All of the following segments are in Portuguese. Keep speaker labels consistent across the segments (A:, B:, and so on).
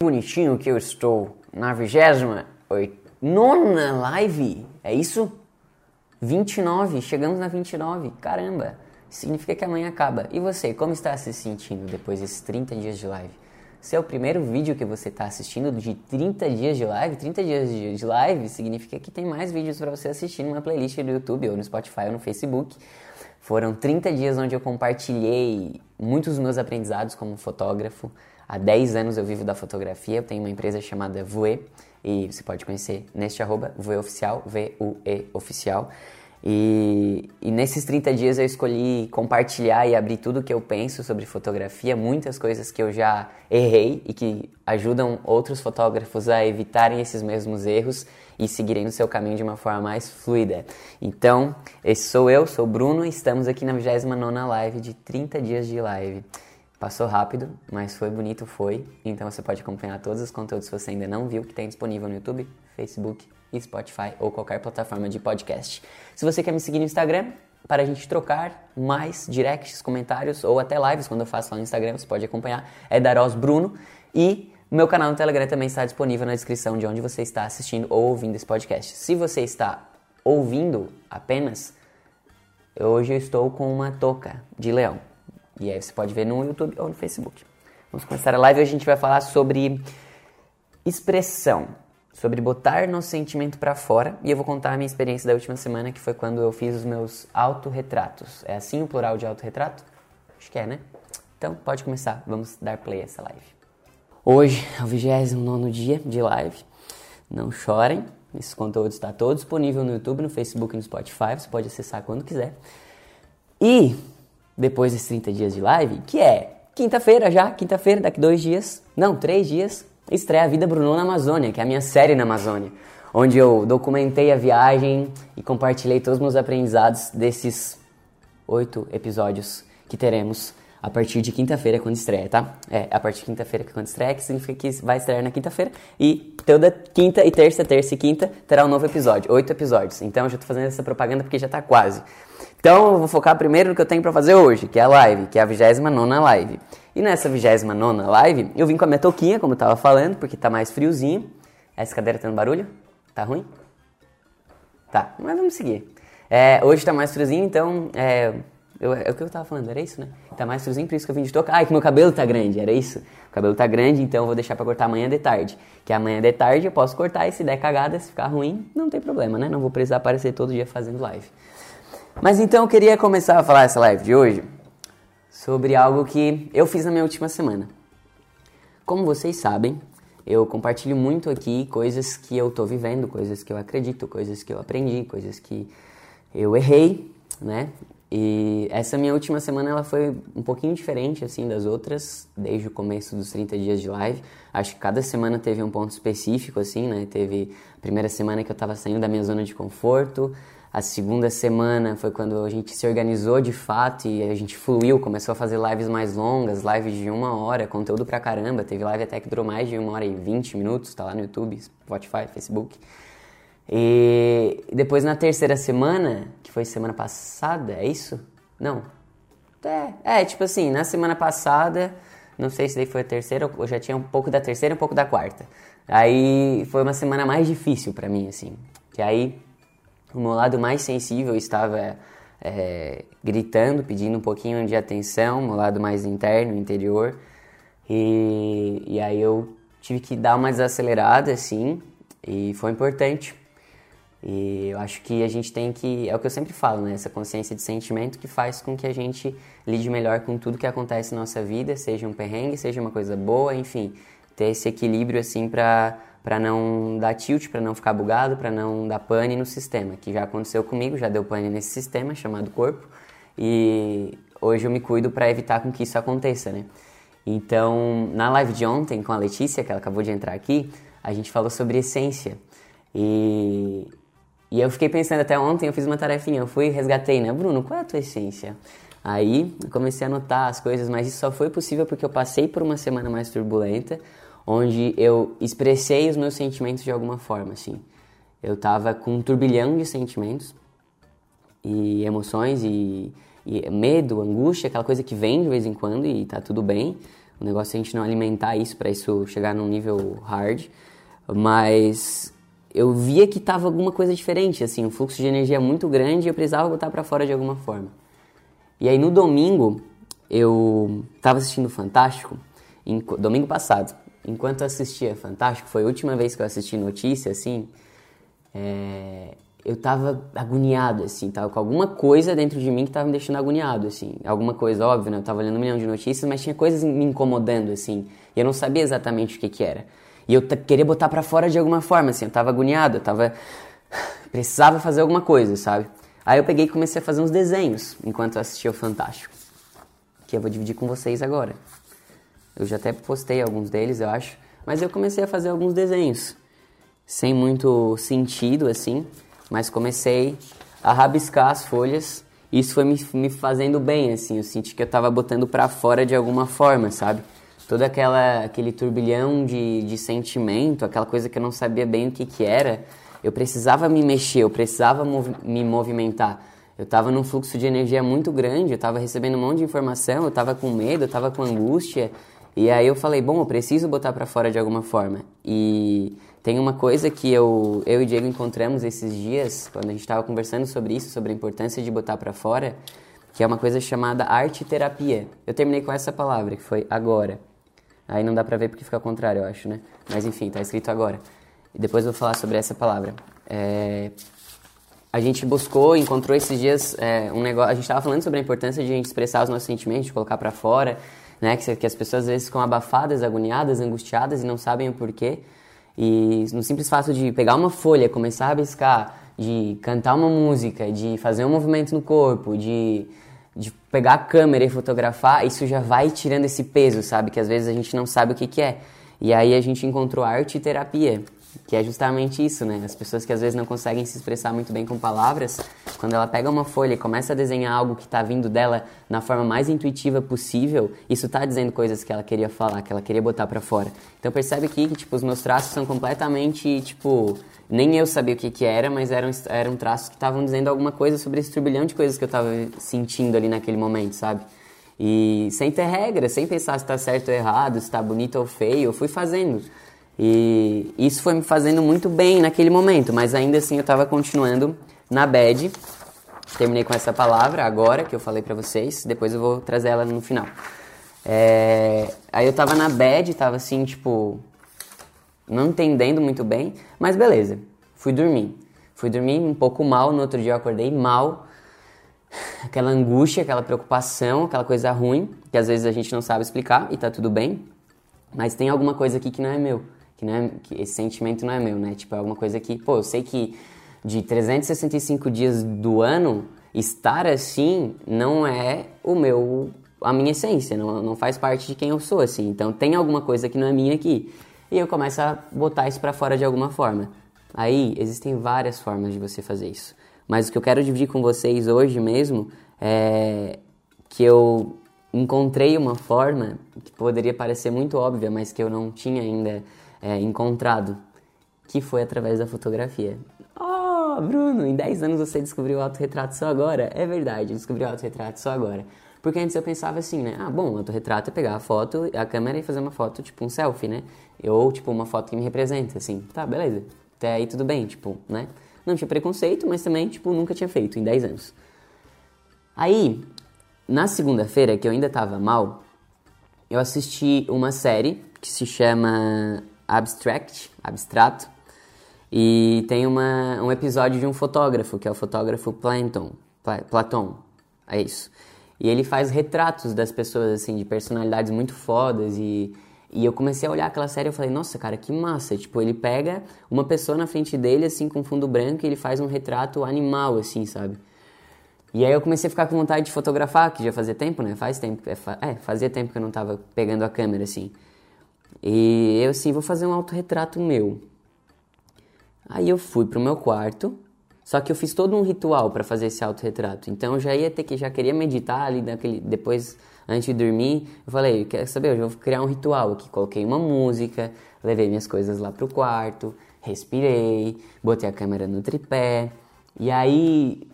A: bonitinho que eu estou na vigésima nona live, é isso? 29, chegamos na 29, caramba, significa que amanhã acaba. E você, como está se sentindo depois desses 30 dias de live? Se é o primeiro vídeo que você está assistindo de 30 dias de live, 30 dias de live significa que tem mais vídeos para você assistir numa playlist do YouTube ou no Spotify ou no Facebook. Foram 30 dias onde eu compartilhei muitos dos meus aprendizados como fotógrafo, Há 10 anos eu vivo da fotografia, eu tenho uma empresa chamada Voe, e você pode conhecer neste arroba, Voe Oficial, V-U-E Oficial. E, e, nesses 30 dias eu escolhi compartilhar e abrir tudo o que eu penso sobre fotografia, muitas coisas que eu já errei e que ajudam outros fotógrafos a evitarem esses mesmos erros e seguirem no seu caminho de uma forma mais fluida. Então, esse sou eu, sou o Bruno e estamos aqui na 29 live de 30 dias de live. Passou rápido, mas foi bonito, foi. Então você pode acompanhar todos os conteúdos se você ainda não viu que tem disponível no YouTube, Facebook e Spotify ou qualquer plataforma de podcast. Se você quer me seguir no Instagram, para a gente trocar mais directs, comentários ou até lives quando eu faço lá no Instagram, você pode acompanhar, é Daros Bruno. E meu canal no Telegram também está disponível na descrição de onde você está assistindo ou ouvindo esse podcast. Se você está ouvindo apenas, hoje eu estou com uma touca de leão. E aí você pode ver no YouTube ou no Facebook. Vamos começar a live. Hoje a gente vai falar sobre expressão, sobre botar nosso sentimento para fora. E eu vou contar a minha experiência da última semana, que foi quando eu fiz os meus autorretratos. É assim o plural de autorretrato? Acho que é, né? Então pode começar. Vamos dar play a essa live. Hoje é o 29 dia de live. Não chorem. Esse conteúdo está todo disponível no YouTube, no Facebook e no Spotify. Você pode acessar quando quiser. E depois desses 30 dias de live, que é quinta-feira já, quinta-feira, daqui dois dias, não, três dias, estreia A Vida Bruno na Amazônia, que é a minha série na Amazônia, onde eu documentei a viagem e compartilhei todos os meus aprendizados desses oito episódios que teremos a partir de quinta-feira quando estreia, tá? É, a partir de quinta-feira que quando estreia, que significa que vai estrear na quinta-feira e toda quinta e terça, terça e quinta terá um novo episódio, oito episódios. Então eu já tô fazendo essa propaganda porque já tá quase. Então eu vou focar primeiro no que eu tenho para fazer hoje, que é a live, que é a 29 live. E nessa 29 live, eu vim com a minha touquinha, como eu tava falando, porque tá mais friozinho. Essa cadeira tá no barulho? Tá ruim? Tá, mas vamos seguir. É, hoje tá mais friozinho, então é, eu, é o que eu tava falando, era isso, né? Tá mais friozinho, por isso que eu vim de touca. Ai, que meu cabelo tá grande, era isso? O cabelo tá grande, então eu vou deixar pra cortar amanhã de tarde. Que amanhã de tarde eu posso cortar e se der cagada, se ficar ruim, não tem problema, né? Não vou precisar aparecer todo dia fazendo live. Mas então eu queria começar a falar essa live de hoje sobre algo que eu fiz na minha última semana. Como vocês sabem, eu compartilho muito aqui coisas que eu tô vivendo, coisas que eu acredito, coisas que eu aprendi, coisas que eu errei, né? E essa minha última semana ela foi um pouquinho diferente assim das outras, desde o começo dos 30 dias de live. Acho que cada semana teve um ponto específico assim, né? Teve a primeira semana que eu estava saindo da minha zona de conforto, a segunda semana foi quando a gente se organizou de fato e a gente fluiu, começou a fazer lives mais longas, lives de uma hora, conteúdo pra caramba. Teve live até que durou mais de uma hora e vinte minutos, tá lá no YouTube, Spotify, Facebook. E depois na terceira semana, que foi semana passada, é isso? Não. É, é, tipo assim, na semana passada, não sei se daí foi a terceira, ou já tinha um pouco da terceira e um pouco da quarta. Aí foi uma semana mais difícil para mim, assim. Que aí o meu lado mais sensível estava é, gritando, pedindo um pouquinho de atenção, meu lado mais interno, interior. E, e aí eu tive que dar uma desacelerada, assim, e foi importante e eu acho que a gente tem que, é o que eu sempre falo, né? Essa consciência de sentimento que faz com que a gente lide melhor com tudo que acontece na nossa vida, seja um perrengue, seja uma coisa boa, enfim, ter esse equilíbrio assim para para não dar tilt, para não ficar bugado, para não dar pane no sistema, que já aconteceu comigo, já deu pane nesse sistema chamado corpo, e hoje eu me cuido para evitar com que isso aconteça, né? Então, na live de ontem com a Letícia, que ela acabou de entrar aqui, a gente falou sobre essência. E e eu fiquei pensando até ontem, eu fiz uma tarefinha, eu fui e resgatei, né? Bruno, qual é a tua essência? Aí comecei a anotar as coisas, mas isso só foi possível porque eu passei por uma semana mais turbulenta, onde eu expressei os meus sentimentos de alguma forma, assim. Eu tava com um turbilhão de sentimentos e emoções e, e medo, angústia, aquela coisa que vem de vez em quando e tá tudo bem, O negócio é a gente não alimentar isso para isso chegar num nível hard. Mas eu via que tava alguma coisa diferente, assim, um fluxo de energia muito grande e eu precisava botar para fora de alguma forma. E aí no domingo eu tava assistindo Fantástico, em, domingo passado. Enquanto assistia Fantástico, foi a última vez que eu assisti notícia, assim, é, eu tava agoniado, assim, tava com alguma coisa dentro de mim que tava me deixando agoniado, assim. Alguma coisa, óbvio, né? Eu tava olhando um milhão de notícias, mas tinha coisas me incomodando, assim. E eu não sabia exatamente o que que era. E eu queria botar para fora de alguma forma, assim. Eu tava agoniado, eu tava... Precisava fazer alguma coisa, sabe? Aí eu peguei e comecei a fazer uns desenhos enquanto eu assistia o Fantástico. Que eu vou dividir com vocês agora. Eu já até postei alguns deles, eu acho. Mas eu comecei a fazer alguns desenhos. Sem muito sentido, assim mas comecei a rabiscar as folhas. Isso foi me, me fazendo bem, assim. Eu senti que eu estava botando para fora de alguma forma, sabe? Todo aquela, aquele turbilhão de, de sentimento, aquela coisa que eu não sabia bem o que, que era. Eu precisava me mexer, eu precisava me movimentar. Eu estava num fluxo de energia muito grande, eu estava recebendo um monte de informação, eu estava com medo, eu estava com angústia. E aí eu falei, bom, eu preciso botar para fora de alguma forma. E tem uma coisa que eu, eu e Diego encontramos esses dias, quando a gente estava conversando sobre isso, sobre a importância de botar para fora, que é uma coisa chamada arte terapia. Eu terminei com essa palavra, que foi agora. Aí não dá pra ver porque fica ao contrário, eu acho, né? Mas enfim, tá escrito agora. E depois eu vou falar sobre essa palavra. É... A gente buscou, encontrou esses dias é, um negócio. A gente estava falando sobre a importância de a gente expressar os nossos sentimentos, de colocar para fora, né? Que, que as pessoas às vezes ficam abafadas, agoniadas, angustiadas e não sabem o porquê. E no simples fato de pegar uma folha, começar a rabiscar, de cantar uma música, de fazer um movimento no corpo, de, de pegar a câmera e fotografar, isso já vai tirando esse peso, sabe? Que às vezes a gente não sabe o que, que é. E aí a gente encontrou arte e terapia, que é justamente isso, né? As pessoas que às vezes não conseguem se expressar muito bem com palavras, quando ela pega uma folha e começa a desenhar algo que está vindo dela na forma mais intuitiva possível, isso está dizendo coisas que ela queria falar, que ela queria botar para fora. Então percebe aqui que tipo os meus traços são completamente tipo nem eu sabia o que, que era, mas eram, eram traços que estavam dizendo alguma coisa sobre esse turbilhão de coisas que eu estava sentindo ali naquele momento, sabe? E sem ter regra, sem pensar se está certo ou errado, se está bonito ou feio, eu fui fazendo. E isso foi me fazendo muito bem naquele momento, mas ainda assim eu estava continuando na bad. Terminei com essa palavra agora que eu falei para vocês, depois eu vou trazer ela no final. É... Aí eu tava na bad, tava assim, tipo, não entendendo muito bem, mas beleza, fui dormir. Fui dormir um pouco mal, no outro dia eu acordei mal, aquela angústia, aquela preocupação, aquela coisa ruim, que às vezes a gente não sabe explicar e tá tudo bem, mas tem alguma coisa aqui que não é meu que, não é, que esse sentimento não é meu, né? Tipo, é alguma coisa que, pô, eu sei que de 365 dias do ano, estar assim não é o meu, a minha essência, não, não faz parte de quem eu sou, assim. Então tem alguma coisa que não é minha aqui. E eu começo a botar isso para fora de alguma forma. Aí existem várias formas de você fazer isso. Mas o que eu quero dividir com vocês hoje mesmo é que eu encontrei uma forma que poderia parecer muito óbvia, mas que eu não tinha ainda é, encontrado, que foi através da fotografia. Oh, Bruno, em 10 anos você descobriu o autorretrato só agora? É verdade, eu descobri o autorretrato só agora. Porque antes eu pensava assim, né? Ah, bom, autorretrato é pegar a foto, a câmera e fazer uma foto, tipo um selfie, né? Ou, tipo, uma foto que me representa, assim. Tá, beleza. Até aí tudo bem, tipo, né? Não tinha preconceito, mas também, tipo, nunca tinha feito em 10 anos. Aí, na segunda-feira, que eu ainda tava mal, eu assisti uma série que se chama Abstract, abstrato, e tem uma, um episódio de um fotógrafo, que é o fotógrafo Platon, Platon, é isso. E ele faz retratos das pessoas, assim, de personalidades muito fodas e... E eu comecei a olhar aquela série e falei, nossa, cara, que massa. Tipo, ele pega uma pessoa na frente dele, assim, com fundo branco, e ele faz um retrato animal, assim, sabe? E aí eu comecei a ficar com vontade de fotografar, que já fazia tempo, né? Faz tempo. É, é fazia tempo que eu não tava pegando a câmera, assim. E eu assim, vou fazer um autorretrato meu. Aí eu fui pro meu quarto, só que eu fiz todo um ritual para fazer esse autorretrato. Então eu já ia ter que já queria meditar ali naquele depois antes de dormir. Eu falei, quer saber, eu vou criar um ritual aqui. Coloquei uma música, levei minhas coisas lá pro quarto, respirei, botei a câmera no tripé. E aí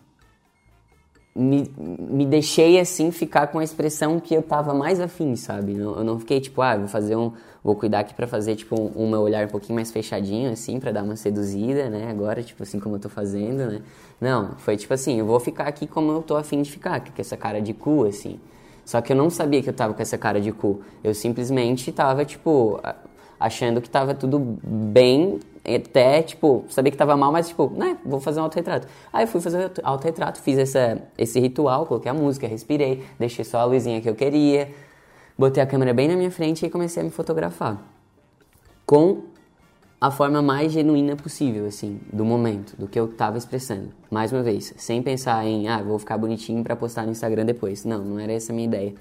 A: me, me deixei assim ficar com a expressão que eu tava mais afim, sabe? Eu, eu não fiquei tipo, ah, vou fazer um. Vou cuidar aqui pra fazer, tipo, um, um meu olhar um pouquinho mais fechadinho, assim, pra dar uma seduzida, né? Agora, tipo assim, como eu tô fazendo, né? Não, foi tipo assim, eu vou ficar aqui como eu tô afim de ficar, com essa cara de cu, assim. Só que eu não sabia que eu tava com essa cara de cu. Eu simplesmente tava, tipo, achando que tava tudo bem, até, tipo, sabia que tava mal, mas, tipo, né, vou fazer um autorretrato. Aí eu fui fazer o autorretrato, fiz essa, esse ritual, coloquei a música, respirei, deixei só a luzinha que eu queria, botei a câmera bem na minha frente e comecei a me fotografar. Com a forma mais genuína possível, assim, do momento, do que eu tava expressando. Mais uma vez, sem pensar em, ah, vou ficar bonitinho para postar no Instagram depois. Não, não era essa a minha ideia.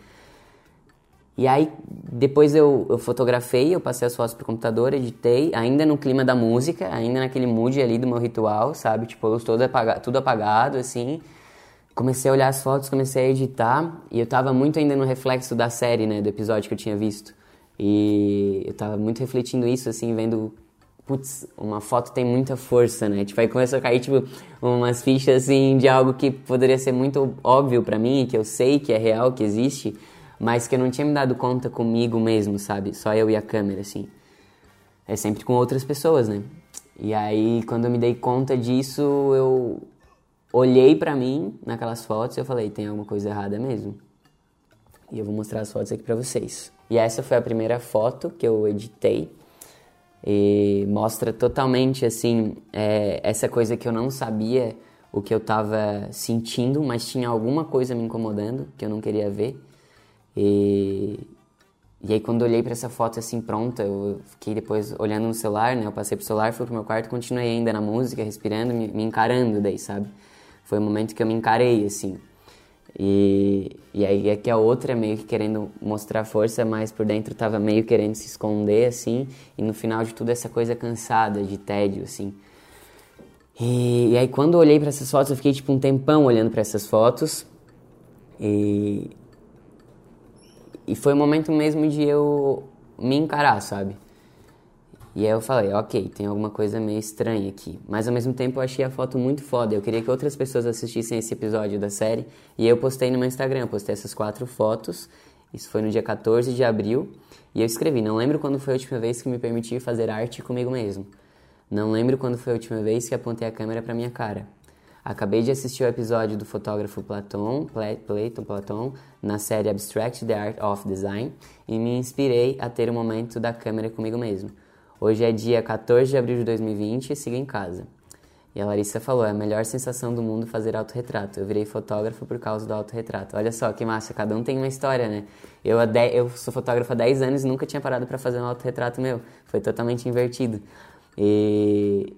A: E aí, depois eu, eu fotografei, eu passei as fotos pro computador, editei, ainda no clima da música, ainda naquele mood ali do meu ritual, sabe? Tipo, luz toda apaga, tudo apagado, assim. Comecei a olhar as fotos, comecei a editar, e eu tava muito ainda no reflexo da série, né? Do episódio que eu tinha visto. E eu tava muito refletindo isso, assim, vendo putz, uma foto tem muita força, né? Tipo, aí começou a cair, tipo, umas fichas, assim, de algo que poderia ser muito óbvio para mim, que eu sei que é real, que existe, mas que eu não tinha me dado conta comigo mesmo, sabe? Só eu e a câmera, assim. É sempre com outras pessoas, né? E aí, quando eu me dei conta disso, eu olhei para mim naquelas fotos e eu falei, tem alguma coisa errada mesmo. E eu vou mostrar as fotos aqui para vocês. E essa foi a primeira foto que eu editei. E mostra totalmente, assim, é, essa coisa que eu não sabia o que eu estava sentindo, mas tinha alguma coisa me incomodando que eu não queria ver. E, e aí quando olhei para essa foto assim pronta, eu fiquei depois olhando no celular, né? Eu passei pro celular, fui pro meu quarto, continuei ainda na música, respirando, me, me encarando daí, sabe? Foi o momento que eu me encarei assim. E, e aí é que a outra meio que querendo mostrar força, mas por dentro tava meio querendo se esconder assim, e no final de tudo essa coisa cansada, de tédio assim. E, e aí quando eu olhei para essas fotos, eu fiquei tipo um tempão olhando para essas fotos. E e foi o momento mesmo de eu me encarar, sabe? E aí eu falei, ok, tem alguma coisa meio estranha aqui. Mas ao mesmo tempo eu achei a foto muito foda. Eu queria que outras pessoas assistissem esse episódio da série. E eu postei no meu Instagram, postei essas quatro fotos. Isso foi no dia 14 de abril. E eu escrevi, não lembro quando foi a última vez que me permiti fazer arte comigo mesmo. Não lembro quando foi a última vez que apontei a câmera para minha cara. Acabei de assistir o episódio do fotógrafo Platon, Platon, Platon, na série Abstract the Art of Design e me inspirei a ter um momento da câmera comigo mesmo. Hoje é dia 14 de abril de 2020 e sigo em casa. E a Larissa falou: é a melhor sensação do mundo fazer autorretrato. Eu virei fotógrafo por causa do autorretrato. Olha só que massa, cada um tem uma história, né? Eu, eu sou fotógrafo há 10 anos e nunca tinha parado para fazer um autorretrato meu. Foi totalmente invertido. E,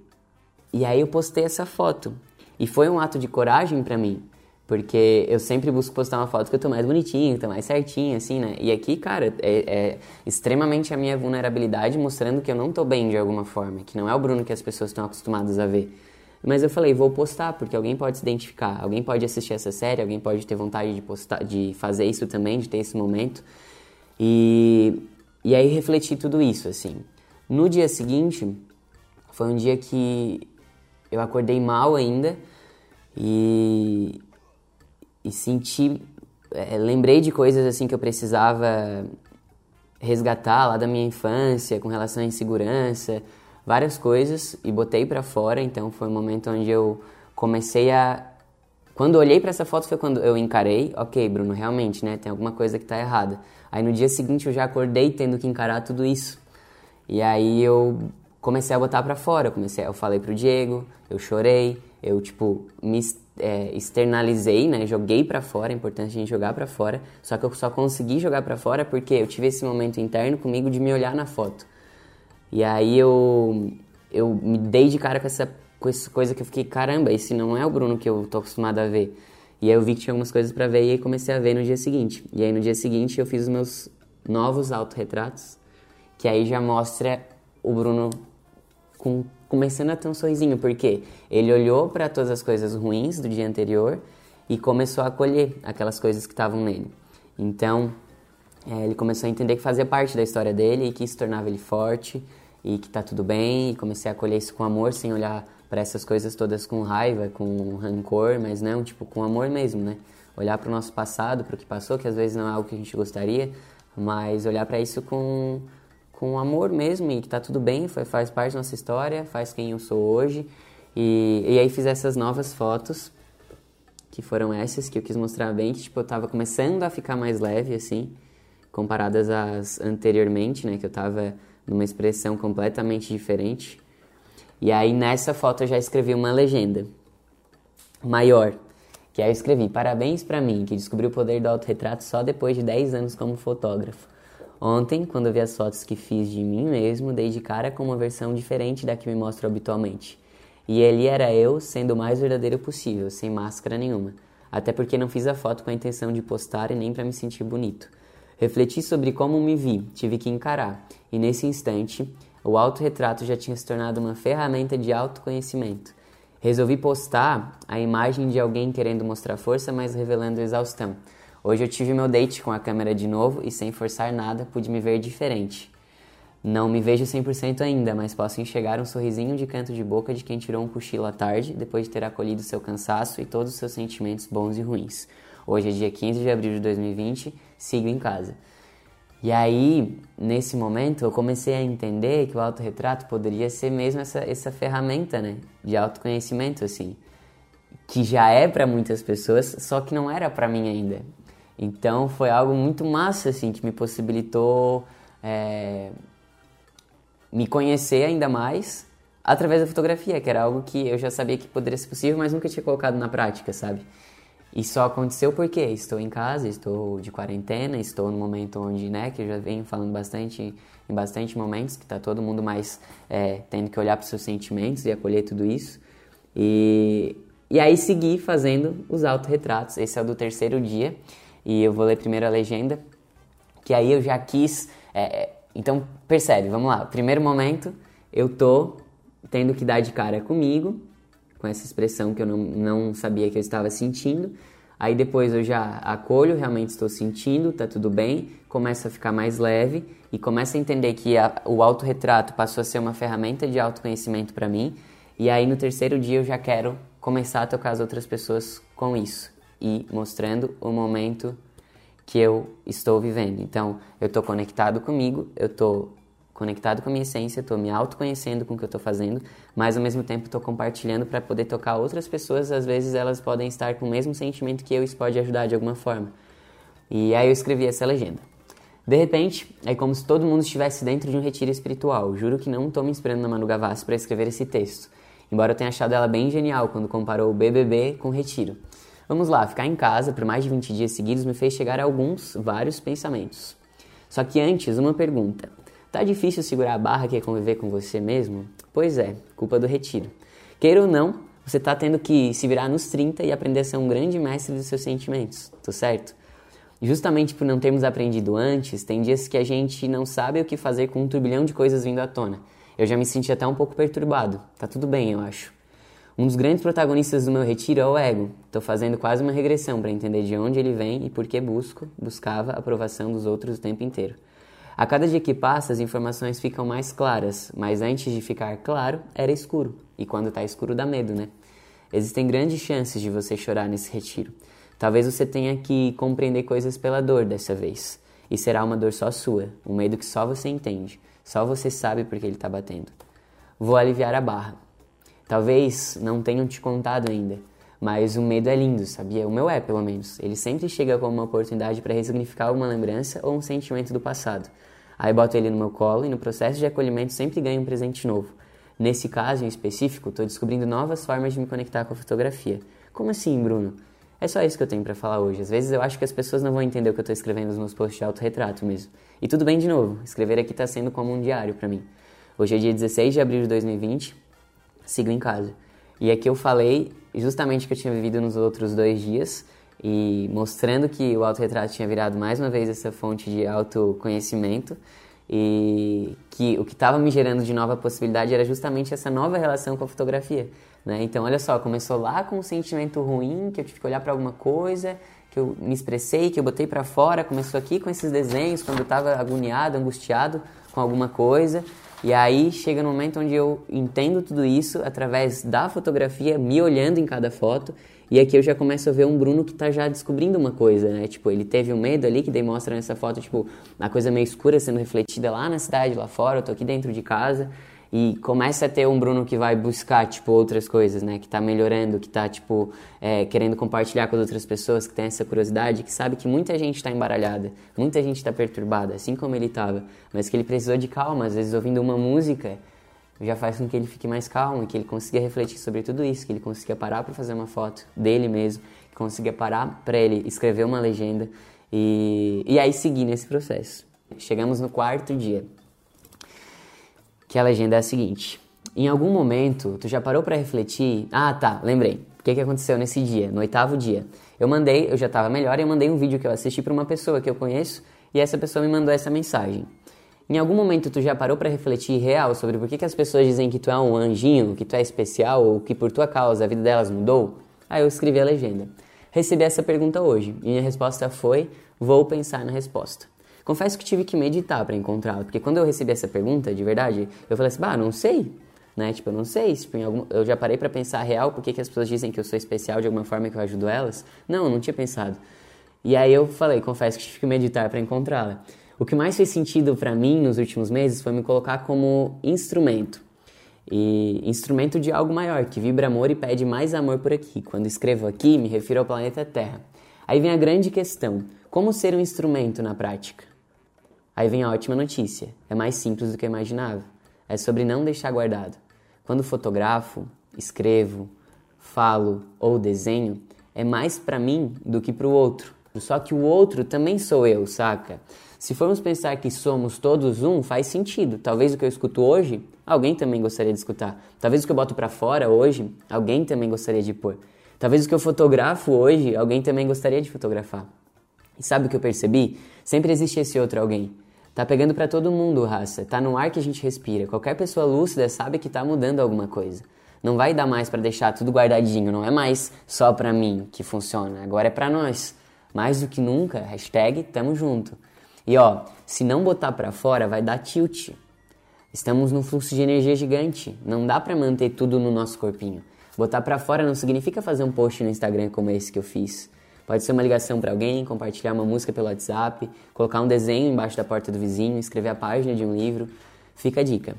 A: e aí eu postei essa foto. E foi um ato de coragem para mim, porque eu sempre busco postar uma foto que eu tô mais bonitinho, tô mais certinho, assim, né? E aqui, cara, é, é, extremamente a minha vulnerabilidade mostrando que eu não tô bem de alguma forma, que não é o Bruno que as pessoas estão acostumadas a ver. Mas eu falei, vou postar, porque alguém pode se identificar, alguém pode assistir essa série, alguém pode ter vontade de postar, de fazer isso também, de ter esse momento. E, e aí refleti tudo isso, assim. No dia seguinte, foi um dia que eu acordei mal ainda e, e senti, é, lembrei de coisas assim que eu precisava resgatar lá da minha infância com relação à insegurança, várias coisas e botei para fora. Então foi um momento onde eu comecei a quando olhei para essa foto foi quando eu encarei, ok, Bruno, realmente, né, tem alguma coisa que está errada. Aí no dia seguinte eu já acordei tendo que encarar tudo isso. E aí eu comecei a botar para fora, comecei, eu falei pro Diego, eu chorei, eu tipo me é, externalizei, né? Joguei para fora, é importante a gente jogar para fora. Só que eu só consegui jogar para fora porque eu tive esse momento interno comigo de me olhar na foto. E aí eu eu me dei de cara com essa, com essa coisa que eu fiquei, caramba, esse não é o Bruno que eu tô acostumado a ver. E aí eu vi que tinha algumas coisas para ver e aí comecei a ver no dia seguinte. E aí no dia seguinte eu fiz os meus novos autorretratos, que aí já mostra o Bruno com, começando a ter um sorrisinho, porque ele olhou para todas as coisas ruins do dia anterior e começou a acolher aquelas coisas que estavam nele. Então, é, ele começou a entender que fazia parte da história dele e que isso tornava ele forte e que tá tudo bem, e comecei a acolher isso com amor, sem olhar para essas coisas todas com raiva, com rancor, mas não, tipo, com amor mesmo, né? Olhar para o nosso passado, para o que passou, que às vezes não é algo que a gente gostaria, mas olhar para isso com, com amor mesmo e que tá tudo bem, foi, faz parte da nossa história, faz quem eu sou hoje. E, e aí fiz essas novas fotos, que foram essas que eu quis mostrar bem, que tipo, eu tava começando a ficar mais leve, assim, comparadas às anteriormente, né, que eu tava numa expressão completamente diferente. E aí nessa foto eu já escrevi uma legenda maior, que aí eu escrevi: Parabéns para mim, que descobri o poder do autorretrato só depois de 10 anos como fotógrafo. Ontem, quando vi as fotos que fiz de mim mesmo, dei de cara com uma versão diferente da que me mostro habitualmente. E ali era eu sendo o mais verdadeiro possível, sem máscara nenhuma. Até porque não fiz a foto com a intenção de postar e nem para me sentir bonito. Refleti sobre como me vi, tive que encarar, e nesse instante, o autorretrato já tinha se tornado uma ferramenta de autoconhecimento. Resolvi postar a imagem de alguém querendo mostrar força, mas revelando exaustão. Hoje eu tive meu date com a câmera de novo e sem forçar nada pude me ver diferente. Não me vejo 100% ainda, mas posso enxergar um sorrisinho de canto de boca de quem tirou um cochilo à tarde, depois de ter acolhido seu cansaço e todos os seus sentimentos bons e ruins. Hoje é dia 15 de abril de 2020 sigo em casa. E aí, nesse momento, eu comecei a entender que o autorretrato poderia ser mesmo essa, essa ferramenta, né, de autoconhecimento, assim, que já é para muitas pessoas, só que não era para mim ainda. Então, foi algo muito massa, assim, que me possibilitou é, me conhecer ainda mais através da fotografia, que era algo que eu já sabia que poderia ser possível, mas nunca tinha colocado na prática, sabe? E só aconteceu porque estou em casa, estou de quarentena, estou no momento onde, né, que eu já venho falando bastante, em bastante momentos, que está todo mundo mais é, tendo que olhar para os seus sentimentos e acolher tudo isso. E, e aí segui fazendo os autorretratos. Esse é o do terceiro dia e eu vou ler primeiro a legenda, que aí eu já quis... É, é então, percebe, vamos lá. Primeiro momento, eu tô tendo que dar de cara comigo, com essa expressão que eu não, não sabia que eu estava sentindo. Aí depois eu já acolho, realmente estou sentindo, tá tudo bem, começa a ficar mais leve e começa a entender que a, o autorretrato passou a ser uma ferramenta de autoconhecimento para mim. E aí no terceiro dia eu já quero começar a tocar as outras pessoas com isso e mostrando o momento que eu estou vivendo. Então, eu estou conectado comigo, eu estou conectado com a minha essência, estou me autoconhecendo com o que eu estou fazendo, mas ao mesmo tempo estou compartilhando para poder tocar outras pessoas. Às vezes elas podem estar com o mesmo sentimento que eu e isso pode ajudar de alguma forma. E aí eu escrevi essa legenda. De repente, é como se todo mundo estivesse dentro de um retiro espiritual. Juro que não estou me inspirando na Manu Gavassi para escrever esse texto, embora eu tenha achado ela bem genial quando comparou o BBB com o retiro. Vamos lá, ficar em casa por mais de 20 dias seguidos me fez chegar a alguns, vários pensamentos. Só que antes, uma pergunta. Tá difícil segurar a barra que é conviver com você mesmo? Pois é, culpa do retiro. Queira ou não, você tá tendo que se virar nos 30 e aprender a ser um grande mestre dos seus sentimentos, tá certo? Justamente por não termos aprendido antes, tem dias que a gente não sabe o que fazer com um turbilhão de coisas vindo à tona. Eu já me senti até um pouco perturbado. Tá tudo bem, eu acho. Um dos grandes protagonistas do meu retiro é o ego. Estou fazendo quase uma regressão para entender de onde ele vem e por que busco, buscava a aprovação dos outros o tempo inteiro. A cada dia que passa, as informações ficam mais claras, mas antes de ficar claro, era escuro. E quando está escuro, dá medo, né? Existem grandes chances de você chorar nesse retiro. Talvez você tenha que compreender coisas pela dor dessa vez. E será uma dor só sua, um medo que só você entende, só você sabe porque ele está batendo. Vou aliviar a barra. Talvez não tenham te contado ainda, mas o medo é lindo, sabia? O meu é, pelo menos. Ele sempre chega como uma oportunidade para ressignificar alguma lembrança ou um sentimento do passado. Aí boto ele no meu colo e no processo de acolhimento sempre ganho um presente novo. Nesse caso em específico, estou descobrindo novas formas de me conectar com a fotografia. Como assim, Bruno? É só isso que eu tenho para falar hoje. Às vezes eu acho que as pessoas não vão entender o que eu estou escrevendo nos meus posts de autorretrato mesmo. E tudo bem de novo, escrever aqui está sendo como um diário para mim. Hoje é dia 16 de abril de 2020, sigo em casa. E aqui eu falei justamente que eu tinha vivido nos outros dois dias e mostrando que o autorretrato tinha virado mais uma vez essa fonte de autoconhecimento e que o que estava me gerando de nova possibilidade era justamente essa nova relação com a fotografia. Né? Então, olha só, começou lá com um sentimento ruim, que eu tive que olhar para alguma coisa, que eu me expressei, que eu botei para fora, começou aqui com esses desenhos, quando eu estava agoniado, angustiado com alguma coisa, E aí chega no momento onde eu entendo tudo isso através da fotografia, me olhando em cada foto. E aqui eu já começo a ver um Bruno que tá já descobrindo uma coisa, né? Tipo, ele teve um medo ali, que daí mostra nessa foto, tipo, a coisa meio escura sendo refletida lá na cidade, lá fora, eu tô aqui dentro de casa. E começa a ter um Bruno que vai buscar, tipo, outras coisas, né? Que tá melhorando, que tá, tipo, é, querendo compartilhar com as outras pessoas, que tem essa curiosidade, que sabe que muita gente tá embaralhada, muita gente tá perturbada, assim como ele tava. Mas que ele precisou de calma, às vezes ouvindo uma música já faz com que ele fique mais calmo, que ele consiga refletir sobre tudo isso, que ele consiga parar para fazer uma foto dele mesmo, que consiga parar para ele escrever uma legenda e, e aí seguir nesse processo. Chegamos no quarto dia que a legenda é a seguinte: em algum momento, tu já parou para refletir? Ah, tá, lembrei. O que, que aconteceu nesse dia, no oitavo dia? Eu mandei, eu já estava melhor, eu mandei um vídeo que eu assisti para uma pessoa que eu conheço, e essa pessoa me mandou essa mensagem. Em algum momento tu já parou para refletir real sobre por que, que as pessoas dizem que tu é um anjinho, que tu é especial ou que por tua causa a vida delas mudou? Aí eu escrevi a legenda. Recebi essa pergunta hoje e minha resposta foi: vou pensar na resposta. Confesso que tive que meditar para encontrá-la, porque quando eu recebi essa pergunta, de verdade, eu falei assim, bah, não sei, né? Tipo, eu não sei, tipo, algum... eu já parei para pensar real por que as pessoas dizem que eu sou especial de alguma forma que eu ajudo elas. Não, não tinha pensado. E aí eu falei, confesso que tive que meditar para encontrá-la. O que mais fez sentido para mim nos últimos meses foi me colocar como instrumento. E instrumento de algo maior, que vibra amor e pede mais amor por aqui. Quando escrevo aqui, me refiro ao planeta Terra. Aí vem a grande questão: como ser um instrumento na prática? Aí vem a ótima notícia: é mais simples do que eu imaginava. É sobre não deixar guardado. Quando fotografo, escrevo, falo ou desenho, é mais para mim do que para o outro. Só que o outro também sou eu, saca? Se formos pensar que somos todos um, faz sentido. Talvez o que eu escuto hoje, alguém também gostaria de escutar. Talvez o que eu boto para fora hoje, alguém também gostaria de pôr. Talvez o que eu fotografo hoje, alguém também gostaria de fotografar. E sabe o que eu percebi? Sempre existe esse outro alguém. Tá pegando para todo mundo, raça. Tá no ar que a gente respira. Qualquer pessoa lúcida sabe que tá mudando alguma coisa. Não vai dar mais para deixar tudo guardadinho, não é mais só para mim que funciona. Agora é para nós. Mais do que nunca, hashtag tamo junto. E ó, se não botar para fora, vai dar tilt. Estamos num fluxo de energia gigante. Não dá para manter tudo no nosso corpinho. Botar para fora não significa fazer um post no Instagram como esse que eu fiz. Pode ser uma ligação para alguém, compartilhar uma música pelo WhatsApp, colocar um desenho embaixo da porta do vizinho, escrever a página de um livro. Fica a dica.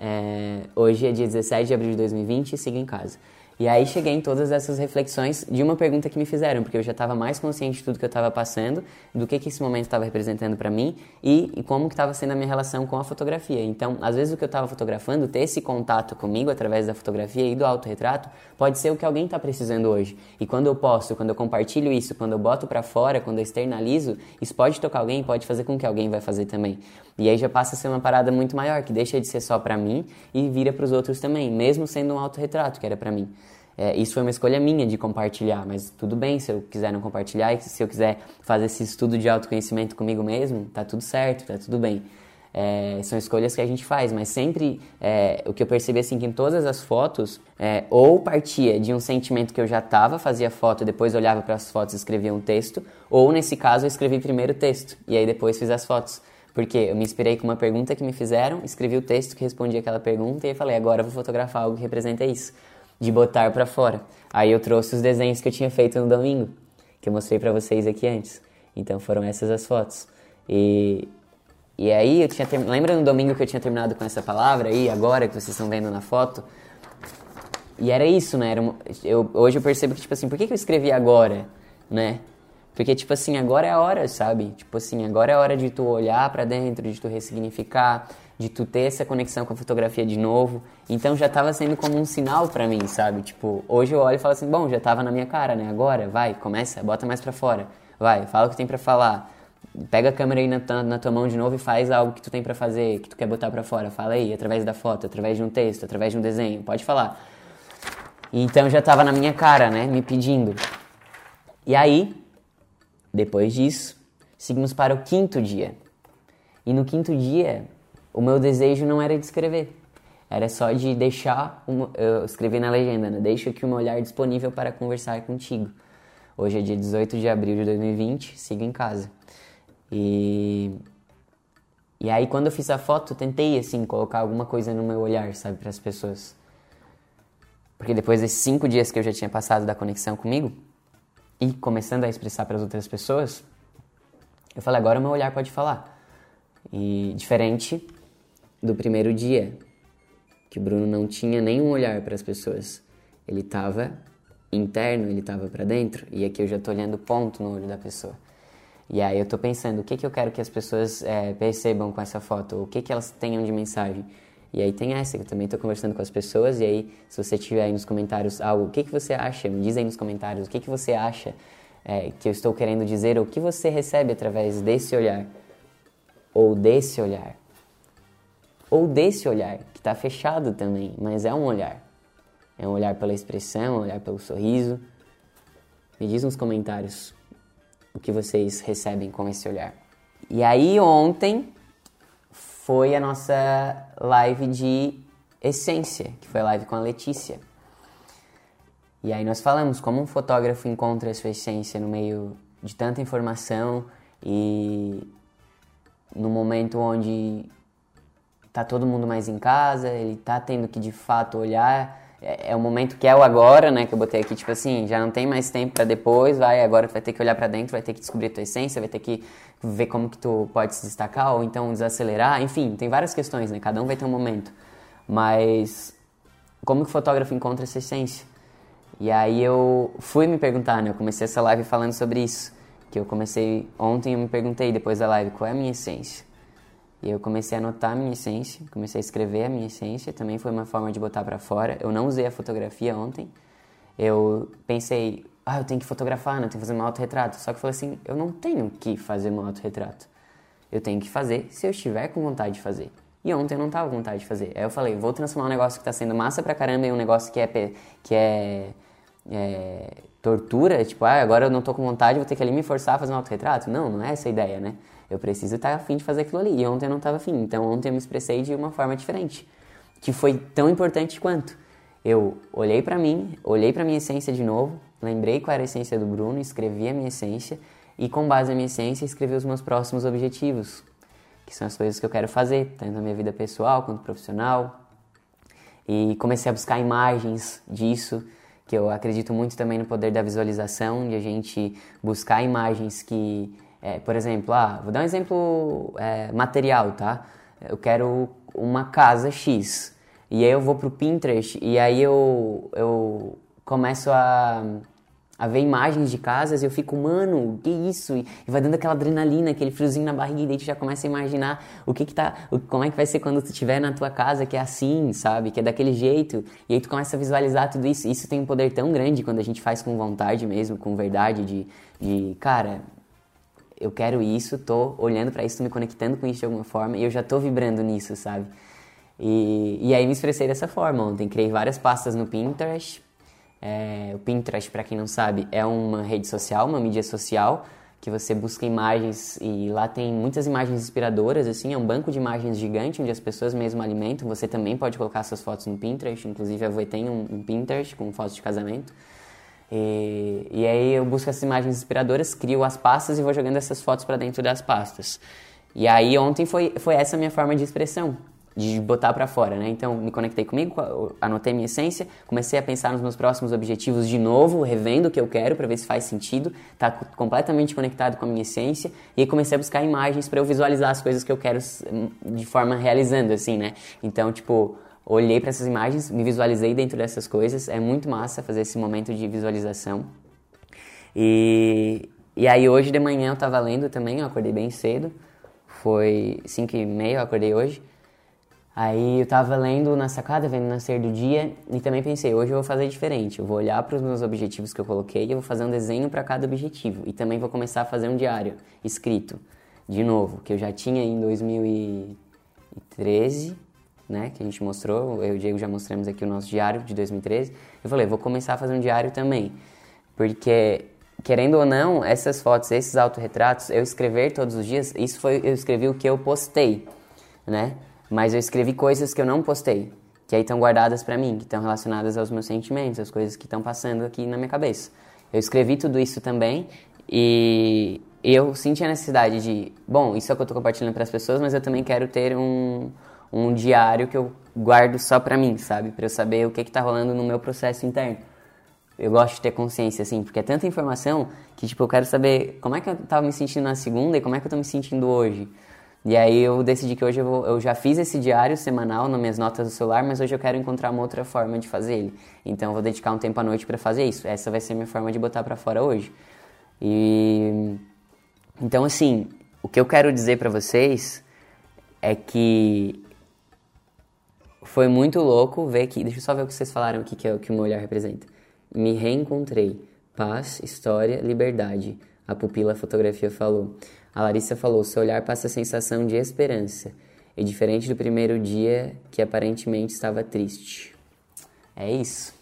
A: É, hoje é dia 17 de abril de 2020 e siga em casa. E aí cheguei em todas essas reflexões de uma pergunta que me fizeram, porque eu já estava mais consciente de tudo que eu estava passando, do que, que esse momento estava representando para mim e, e, como que estava sendo a minha relação com a fotografia. Então, às vezes o que eu estava fotografando, ter esse contato comigo através da fotografia e do autorretrato, pode ser o que alguém está precisando hoje. E quando eu posto, quando eu compartilho isso, quando eu boto para fora, quando eu externalizo, isso pode tocar alguém, pode fazer com que alguém vai fazer também. E aí já passa a ser uma parada muito maior, que deixa de ser só para mim e vira para os outros também, mesmo sendo um autorretrato que era para mim. É, isso foi uma escolha minha de compartilhar, mas tudo bem se eu quiser não compartilhar e se eu quiser fazer esse estudo de autoconhecimento comigo mesmo, tá tudo certo, tá tudo bem. É, são escolhas que a gente faz, mas sempre é, o que eu percebi assim que em todas as fotos é, ou partia de um sentimento que eu já tava, fazia foto, depois olhava para as fotos e escrevia um texto, ou nesse caso eu escrevi primeiro o texto e aí depois fiz as fotos. Porque eu me inspirei com uma pergunta que me fizeram, escrevi o texto que respondia aquela pergunta e falei, agora eu vou fotografar algo que representa isso, de botar para fora. Aí eu trouxe os desenhos que eu tinha feito no domingo, que eu mostrei para vocês aqui antes. Então foram essas as fotos. E, e aí eu tinha term... lembra no domingo que eu tinha terminado com essa palavra aí, agora que vocês estão vendo na foto? E era isso, né? Era eu, hoje eu percebo que, tipo assim, por que, que eu escrevi agora, né? Porque, tipo assim, agora é a hora, sabe? Tipo assim, agora é a hora de tu olhar para dentro, de tu ressignificar, de tu ter essa conexão com a fotografia de novo. Então já tava sendo como um sinal para mim, sabe? Tipo, hoje eu olho e falo assim, bom, já tava na minha cara, né? Agora, vai, começa, bota mais pra fora. Vai, fala o que tem para falar. Pega a câmera aí na, na, tua mão de novo e faz algo que tu tem para fazer, que tu quer botar para fora. Fala aí, através da foto, através de um texto, através de um desenho. Pode falar. Então já tava na minha cara, né? Me pedindo. E aí, depois disso, seguimos para o quinto dia. E no quinto dia, o meu desejo não era de escrever. Era só de deixar, eu escrevi na legenda, né? Deixa aqui o meu olhar disponível para conversar contigo. Hoje é dia 18 de abril de 2020, sigo em casa. E E aí quando eu fiz a foto, tentei assim colocar alguma coisa no meu olhar, sabe, para as pessoas. Porque depois desses cinco dias que eu já tinha passado da conexão comigo e começando a expressar para as outras pessoas, eu falei agora o meu olhar pode falar. E diferente do primeiro dia, que o Bruno não tinha nenhum olhar para as pessoas. Ele estava interno, ele estava para dentro, e aqui eu já estou olhando ponto no olho da pessoa. E aí eu estou pensando, o que, que eu quero que as pessoas é, percebam com essa foto? O que, que elas tenham de mensagem? E aí tem essa, que eu também estou conversando com as pessoas, e aí se você tiver aí nos comentários algo, o que, que você acha? Me diz aí nos comentários o que, que você acha é, que eu estou querendo dizer, ou o que você recebe através desse olhar, ou desse olhar, ou desse olhar, que está fechado também, mas é um olhar. É um olhar pela expressão, um olhar pelo sorriso. Me diz nos comentários o que vocês recebem com esse olhar. E aí ontem foi a nossa live de essência, que foi a live com a Letícia. E aí nós falamos como um fotógrafo encontra a sua essência no meio de tanta informação e no momento onde tá todo mundo mais em casa, ele tá tendo que de fato olhar é, é, o momento que é o agora, né? Que eu botei aqui, tipo assim, já não tem mais tempo para depois, vai, agora tu vai ter que olhar para dentro, vai ter que descobrir a tua essência, vai ter que ver como que tu pode se destacar ou então desacelerar, enfim, tem várias questões, né? Cada um vai ter um momento. Mas como que o fotógrafo encontra essa essência? E aí eu fui me perguntar, né? Eu comecei essa live falando sobre isso, que eu comecei ontem, eu me perguntei depois da live, qual é a minha essência? E eu comecei a anotar a minha essência, comecei a escrever a minha essência, também foi uma forma de botar para fora. Eu não usei a fotografia ontem. Eu pensei, ah, eu tenho que fotografar, né? Eu tenho que fazer um autorretrato. Só que eu falei assim, eu não tenho que fazer um autorretrato. Eu tenho que fazer se eu estiver com vontade de fazer. E ontem eu não tava com vontade de fazer. Aí eu falei, vou transformar um negócio que tá sendo massa pra caramba em um negócio que é, que é, é tortura, tipo, ah, agora eu não tô com vontade, vou ter que ali me forçar a fazer um autorretrato. Não, não é essa a ideia, né? Eu preciso estar afim de fazer aquilo ali. E ontem eu não estava afim. Então ontem eu me expressei de uma forma diferente. Que foi tão importante quanto. Eu olhei para mim, olhei para minha essência de novo, lembrei qual era a essência do Bruno, escrevi a minha essência e com base na minha essência escrevi os meus próximos objetivos, que são as coisas que eu quero fazer, tanto na minha vida pessoal quanto profissional. E comecei a buscar imagens disso, que eu acredito muito também no poder da visualização, de a gente buscar imagens que é, por exemplo, ah, vou dar um exemplo é, material, tá? Eu quero uma casa X. E aí eu vou pro Pinterest e aí eu, eu começo a, a ver imagens de casas e eu fico, mano, que isso? E, vai dando aquela adrenalina, aquele friozinho na barriga e daí tu já começa a imaginar o que que tá, como é que vai ser quando tu estiver na tua casa que é assim, sabe? Que é daquele jeito. E aí tu começa a visualizar tudo isso. Isso tem um poder tão grande quando a gente faz com vontade mesmo, com verdade, de, de cara, eu quero isso, tô olhando para isso, tô me conectando com isso de alguma forma e eu já tô vibrando nisso, sabe? E, e aí me expressei dessa forma ontem. Criei várias pastas no Pinterest. É, o Pinterest, para quem não sabe, é uma rede social, uma mídia social que você busca imagens e lá tem muitas imagens inspiradoras, assim, é um banco de imagens gigante onde as pessoas mesmo alimentam. Você também pode colocar suas fotos no Pinterest, inclusive a Voi tem um, um Pinterest com fotos de casamento. E, e aí eu busco essas imagens inspiradoras, crio as pastas e vou jogando essas fotos para dentro das pastas. E aí ontem foi, foi essa a minha forma de expressão, de botar para fora, né? Então me conectei comigo, anotei minha essência, comecei a pensar nos meus próximos objetivos de novo, revendo o que eu quero para ver se faz sentido, tá completamente conectado com a minha essência e comecei a buscar imagens para eu visualizar as coisas que eu quero de forma realizando assim, né? Então, tipo, olhei para essas imagens, me visualizei dentro dessas coisas. É muito massa fazer esse momento de visualização. E, e aí hoje de manhã eu estava lendo também, eu acordei bem cedo. Foi 5 e meia, eu acordei hoje. Aí eu estava lendo na sacada, vendo nascer do dia e também pensei, hoje eu vou fazer diferente. Eu vou olhar para os meus objetivos que eu coloquei e eu vou fazer um desenho para cada objetivo. E também vou começar a fazer um diário escrito, de novo, que eu já tinha em 2013 né, que a gente mostrou, eu e o Diego já mostramos aqui o nosso diário de 2013. Eu falei, vou começar a fazer um diário também, porque querendo ou não, essas fotos, esses autorretratos, eu escrever todos os dias, isso foi eu escrevi o que eu postei, né? Mas eu escrevi coisas que eu não postei, que aí estão guardadas para mim, que estão relacionadas aos meus sentimentos, as coisas que estão passando aqui na minha cabeça. Eu escrevi tudo isso também e eu senti a necessidade de, bom, isso é o que eu tô compartilhando para as pessoas, mas eu também quero ter um, um diário que eu guardo só pra mim, sabe? Pra eu saber o que que tá rolando no meu processo interno. Eu gosto de ter consciência, assim, porque é tanta informação que, tipo, eu quero saber como é que eu tava me sentindo na segunda e como é que eu tô me sentindo hoje. E aí eu decidi que hoje eu, vou, eu já fiz esse diário semanal nas minhas notas do celular, mas hoje eu quero encontrar uma outra forma de fazer ele. Então eu vou dedicar um tempo à noite para fazer isso. Essa vai ser a minha forma de botar para fora hoje. E então assim, o que eu quero dizer para vocês é que foi muito louco ver que, deixa eu só ver o que vocês falaram aqui que é o que o meu olhar representa. Me reencontrei. Paz, história, liberdade. A pupila fotografia falou. A Larissa falou: seu olhar passa a sensação de esperança. E diferente do primeiro dia que aparentemente estava triste. É isso.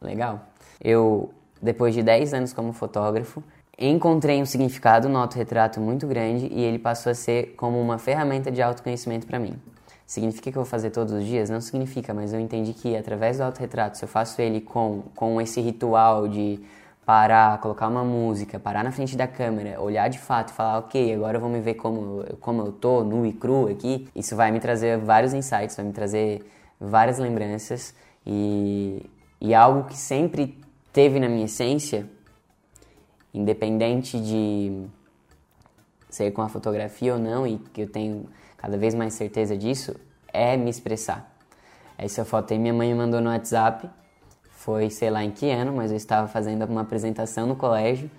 A: Legal. Eu, depois de 10 anos como fotógrafo, encontrei um significado no autorretrato muito grande e ele passou a ser como uma ferramenta de autoconhecimento para mim. Significa que eu vou fazer todos os dias? Não significa, mas eu entendi que através do autorretrato, se eu faço ele com, com esse ritual de parar, colocar uma música, parar na frente da câmera, olhar de fato e falar, ok, agora eu vou me ver como, como eu tô, nu e cru aqui, isso vai me trazer vários insights, vai me trazer várias lembranças e, e algo que sempre teve na minha essência, independente de ser com a fotografia ou não, e que eu tenho cada vez mais certeza disso, é me expressar. Essa foto aí minha mãe me mandou no WhatsApp, foi sei lá em que ano, mas eu estava fazendo uma apresentação no colégio,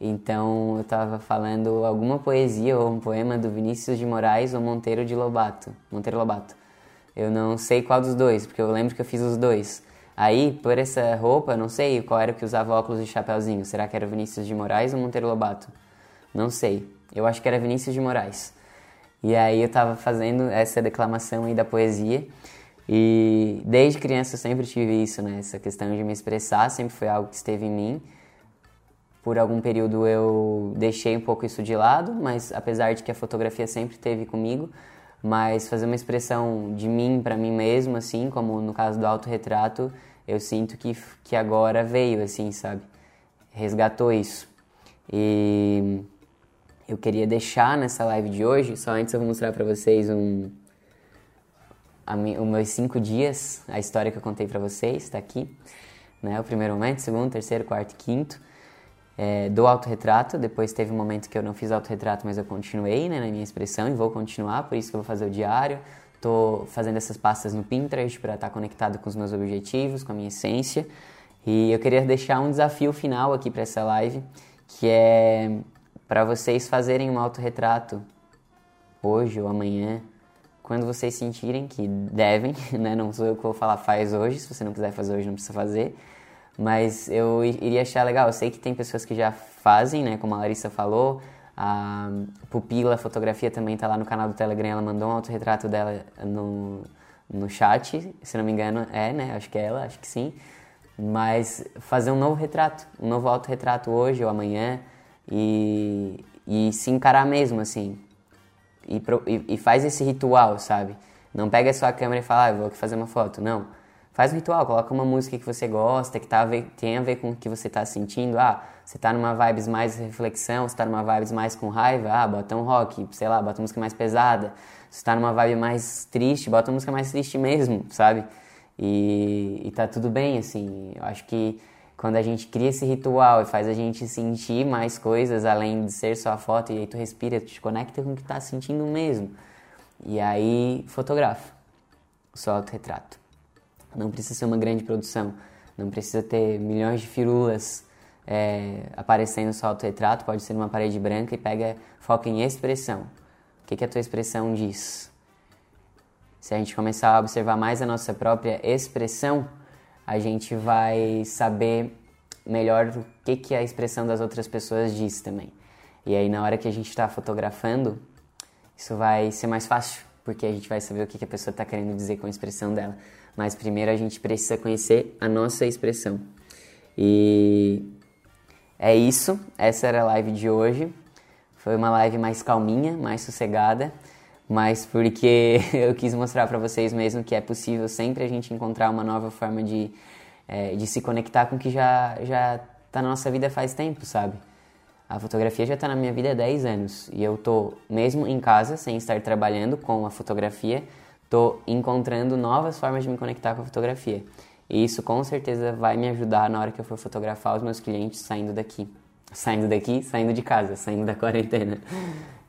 A: então eu estava falando alguma poesia ou um poema do Vinícius de Moraes ou Monteiro de Lobato, Monteiro Lobato. Eu não sei qual dos dois, porque eu lembro que eu fiz os dois. Aí, por essa roupa, não sei qual era que usava óculos e chapéuzinho. Será que era Vinícius de Moraes ou Monteiro Lobato? Não sei. Eu acho que era Vinícius de Moraes. E aí eu estava fazendo essa declamação aí da poesia e desde criança eu sempre tive isso, né? Essa questão de me expressar sempre foi algo que esteve em mim. Por algum período eu deixei um pouco isso de lado, mas apesar de que a fotografia sempre esteve comigo, mas fazer uma expressão de mim para mim mesmo, assim, como no caso do autorretrato, eu sinto que, que agora veio, assim, sabe? Resgatou isso. E eu queria deixar nessa live de hoje, só antes eu vou mostrar para vocês um, os meus cinco dias, a história que eu contei para vocês, está aqui. Né? O primeiro momento, segundo, terceiro, quarto e quinto. É, do autorretrato, depois teve um momento que eu não fiz autorretrato, mas eu continuei né, na minha expressão e vou continuar, por isso que eu vou fazer o diário. Estou fazendo essas pastas no Pinterest para estar tá conectado com os meus objetivos, com a minha essência. E eu queria deixar um desafio final aqui para essa live, que é para vocês fazerem um autorretrato hoje ou amanhã, quando vocês sentirem que devem, né? Não sou eu que vou falar faz hoje, se você não quiser fazer hoje não precisa fazer. Mas eu iria achar legal, eu sei que tem pessoas que já fazem, né? Como a Larissa falou, a Pupila Fotografia também está lá no canal do Telegram, ela mandou um autorretrato dela no, no chat, se não me engano, é, né? Acho que é ela, acho que sim. Mas fazer um novo retrato, um novo autorretrato hoje ou amanhã e, e se encarar mesmo, assim e, e, faz esse ritual, sabe? Não pega a sua câmera e fala, ah, vou aqui fazer uma foto. Não. Faz um ritual, coloca uma música que você gosta, que tá a ver, tem a ver com o que você está sentindo. Ah, você está numa vibes mais reflexão, você está numa vibes mais com raiva, ah, bota um rock, sei lá, bota uma música mais pesada. Se está numa vibe mais triste, bota uma música mais triste mesmo, sabe? E, e tá tudo bem, assim. Eu acho que quando a gente cria esse ritual e faz a gente sentir mais coisas além de ser só a foto, e aí tu respira, tu te conecta com o que tá sentindo mesmo. E aí fotografa seu autorretrato. Não precisa ser uma grande produção, não precisa ter milhões de firulas é, aparecendo no seu autorretrato, pode ser numa parede branca e pega, foca em expressão. O que, que a tua expressão diz? Se a gente começar a observar mais a nossa própria expressão, a gente vai saber melhor o que, que a expressão das outras pessoas diz também. E aí, na hora que a gente está fotografando, isso vai ser mais fácil, porque a gente vai saber o que, que a pessoa está querendo dizer com a expressão dela. Mas primeiro a gente precisa conhecer a nossa expressão. E é isso, essa era a live de hoje. Foi uma live mais calminha, mais sossegada mas porque eu quis mostrar para vocês mesmo que é possível sempre a gente encontrar uma nova forma de, é, de se conectar com o que já já está na nossa vida faz tempo, sabe? A fotografia já está na minha vida há 10 anos e eu tô mesmo em casa, sem estar trabalhando com a fotografia, tô encontrando novas formas de me conectar com a fotografia. E isso com certeza vai me ajudar na hora que eu for fotografar os meus clientes saindo daqui. Saindo daqui, saindo de casa, saindo da quarentena.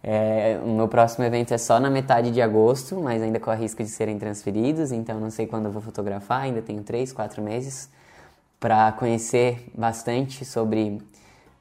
A: É, o meu próximo evento é só na metade de agosto, mas ainda com o risco de serem transferidos, então não sei quando eu vou fotografar, ainda tenho 3, 4 meses para conhecer bastante sobre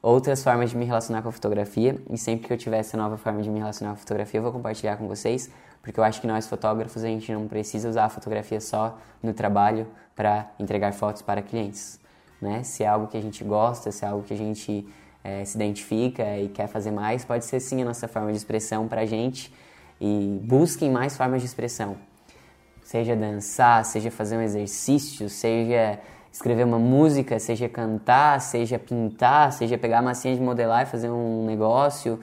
A: outras formas de me relacionar com a fotografia e sempre que eu tiver essa nova forma de me relacionar com a fotografia eu vou compartilhar com vocês, porque eu acho que nós fotógrafos a gente não precisa usar a fotografia só no trabalho para entregar fotos para clientes, né? Se é algo que a gente gosta, se é algo que a gente é, se identifica e quer fazer mais, pode ser sim a nossa forma de expressão para a gente e busquem mais formas de expressão. Seja dançar, seja fazer um exercício, seja escrever uma música, seja cantar, seja pintar, seja pegar a massinha de modelar e fazer um negócio.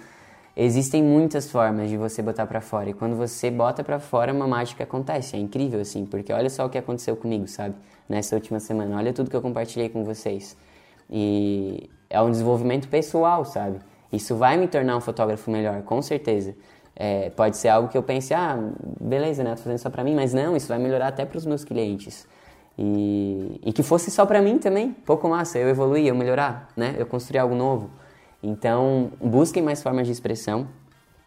A: Existem muitas formas de você botar para fora e quando você bota para fora uma mágica acontece. É incrível assim, porque olha só o que aconteceu comigo, sabe? Nessa última semana, olha tudo que eu compartilhei com vocês. E é um desenvolvimento pessoal, sabe? Isso vai me tornar um fotógrafo melhor, com certeza. É, pode ser algo que eu pense, ah, beleza, né? Tô fazendo só pra mim, mas não, isso vai melhorar até para os meus clientes. E, e, que fosse só pra mim também, pouco massa, eu evoluir, eu melhorar, né? Eu construir algo novo. Então, busquem mais formas de expressão.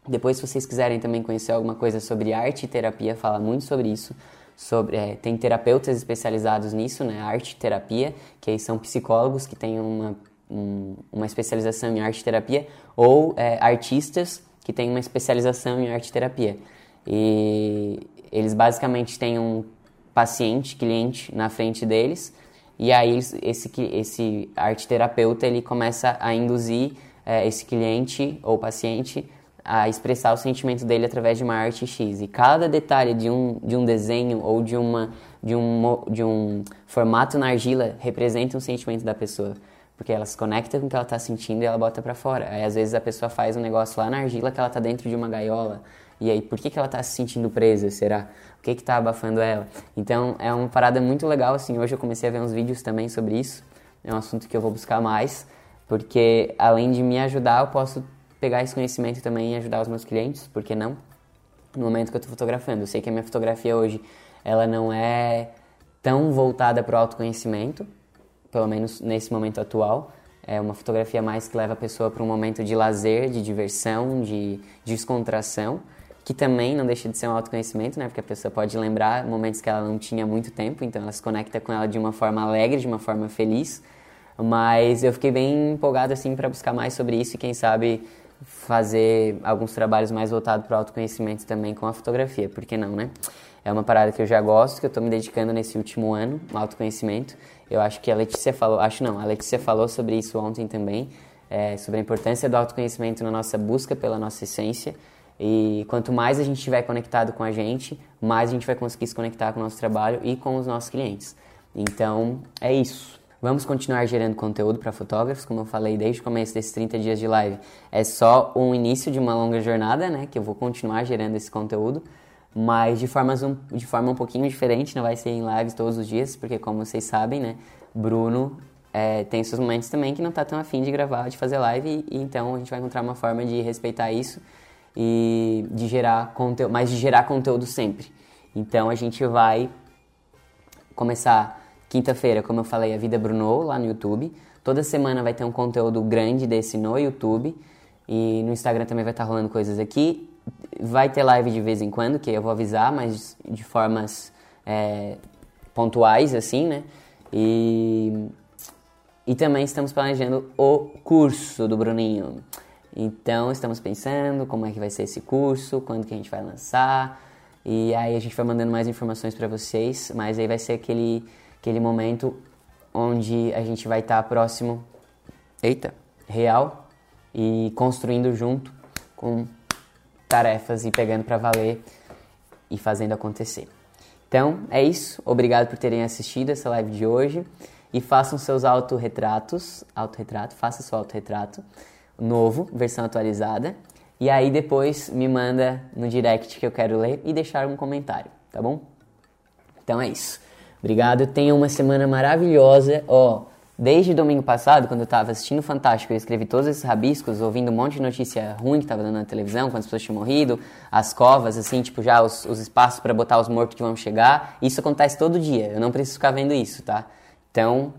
A: Depois, se vocês quiserem também conhecer alguma coisa sobre arte e terapia, fala muito sobre isso sobre é, tem terapeutas especializados nisso, né? Arte terapia, que são psicólogos que têm uma, um, uma especialização em arte terapia, ou é, artistas que têm uma especialização em arte terapia. E eles basicamente têm um paciente, cliente na frente deles, e aí esse, esse arte terapeuta ele começa a induzir é, esse cliente ou paciente a expressar o sentimento dele através de uma arte X. E cada detalhe de um, de um desenho ou de, uma, de, um, de um formato na argila representa um sentimento da pessoa. Porque ela se conecta com o que ela está sentindo e ela bota para fora. Aí às vezes a pessoa faz um negócio lá na argila que ela está dentro de uma gaiola. E aí, por que, que ela está se sentindo presa, será? O que está abafando ela? Então, é uma parada muito legal, assim. Hoje eu comecei a ver uns vídeos também sobre isso. É um assunto que eu vou buscar mais, porque além de me ajudar, eu posso pegar esse conhecimento também e ajudar os meus clientes, por que não? No momento que eu estou fotografando. Eu sei que a minha fotografia hoje, ela não é tão voltada para o autoconhecimento, pelo menos nesse momento atual. É uma fotografia mais que leva a pessoa para um momento de lazer, de diversão, de descontração, que também não deixa de ser um autoconhecimento, né? Porque a pessoa pode lembrar momentos que ela não tinha muito tempo, então ela se conecta com ela de uma forma alegre, de uma forma feliz. Mas eu fiquei bem empolgado assim para buscar mais sobre isso e quem sabe fazer alguns trabalhos mais voltados para o autoconhecimento também com a fotografia, por que não, né? É uma parada que eu já gosto, que eu estou me dedicando nesse último ano, autoconhecimento. Eu acho que a Letícia falou, acho não, a Letícia falou sobre isso ontem também, é, sobre a importância do autoconhecimento na nossa busca pela nossa essência. E quanto mais a gente estiver conectado com a gente, mais a gente vai conseguir se conectar com o nosso trabalho e com os nossos clientes. Então, é isso. Vamos continuar gerando conteúdo para fotógrafos, como eu falei desde o começo desses 30 dias de live. É só um início de uma longa jornada, né? Que eu vou continuar gerando esse conteúdo, mas de, formas um, de forma um pouquinho diferente, não vai ser em lives todos os dias, porque como vocês sabem, né? Bruno é, tem seus momentos também que não está tão afim de gravar, de fazer live, e, então a gente vai encontrar uma forma de respeitar isso e de gerar conteúdo, mas de gerar conteúdo sempre. Então a gente vai começar Quinta-feira, como eu falei, a Vida Bruno lá no YouTube. Toda semana vai ter um conteúdo grande desse no YouTube. E no Instagram também vai estar rolando coisas aqui. Vai ter live de vez em quando, que eu vou avisar, mas de formas é, pontuais, assim, né? E, e também estamos planejando o curso do Bruninho. Então, estamos pensando como é que vai ser esse curso, quando que a gente vai lançar. E aí a gente vai mandando mais informações para vocês, mas aí vai ser aquele aquele momento onde a gente vai estar próximo, eita, real e construindo junto com tarefas e pegando para valer e fazendo acontecer. Então, é isso. Obrigado por terem assistido essa live de hoje e façam seus autorretratos, autorretrato, faça seu autorretrato novo, versão atualizada. E aí depois me manda no direct que eu quero ler e deixar um comentário, tá bom? Então é isso. Obrigado, tenha uma semana maravilhosa. Ó, Desde domingo passado, quando eu tava assistindo Fantástico, eu escrevi todos esses rabiscos, ouvindo um monte de notícia ruim que tava dando na televisão, quantas pessoas tinham morrido, as covas, assim, tipo, já os, os espaços para botar os mortos que vão chegar. Isso acontece todo dia, eu não preciso ficar vendo isso, tá? Então,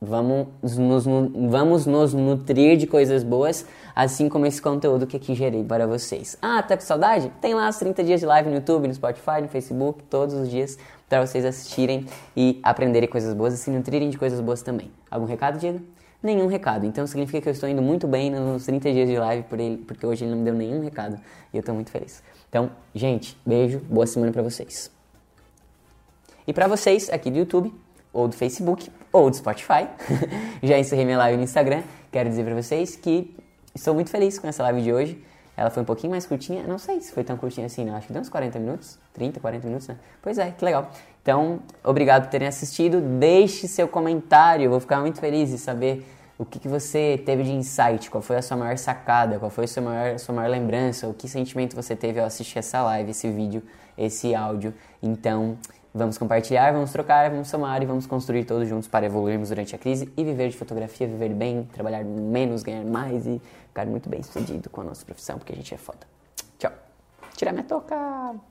A: vamos nos, vamos nos nutrir de coisas boas, assim como esse conteúdo que aqui gerei para vocês. Ah, tá com saudade? Tem lá os 30 dias de live no YouTube, no Spotify, no Facebook, todos os dias para vocês assistirem e aprenderem coisas boas e se nutrirem de coisas boas também. Algum recado, Diego? Nenhum recado. Então significa que eu estou indo muito bem nos 30 dias de live por ele, porque hoje ele não me deu nenhum recado e eu estou muito feliz. Então, gente, beijo, boa semana para vocês. E para vocês aqui do YouTube, ou do Facebook, ou do Spotify, já encerrei minha live no Instagram. Quero dizer para vocês que estou muito feliz com essa live de hoje. Ela foi um pouquinho mais curtinha, não sei se foi tão curtinha assim, não. Acho que deu uns 40 minutos, 30, 40 minutos, né? Pois é, que legal. Então, obrigado por terem assistido. Deixe seu comentário, eu vou ficar muito feliz de saber o que, que você teve de insight, qual foi a sua maior sacada, qual foi a sua maior, a sua maior lembrança, o que sentimento você teve ao assistir essa live, esse vídeo, esse áudio. Então, vamos compartilhar, vamos trocar, vamos somar e vamos construir todos juntos para evoluirmos durante a crise e viver de fotografia, viver bem, trabalhar menos, ganhar mais e ficar muito bem sucedido com a nossa profissão, porque a gente é foda. Tchau. Tirar minha toca!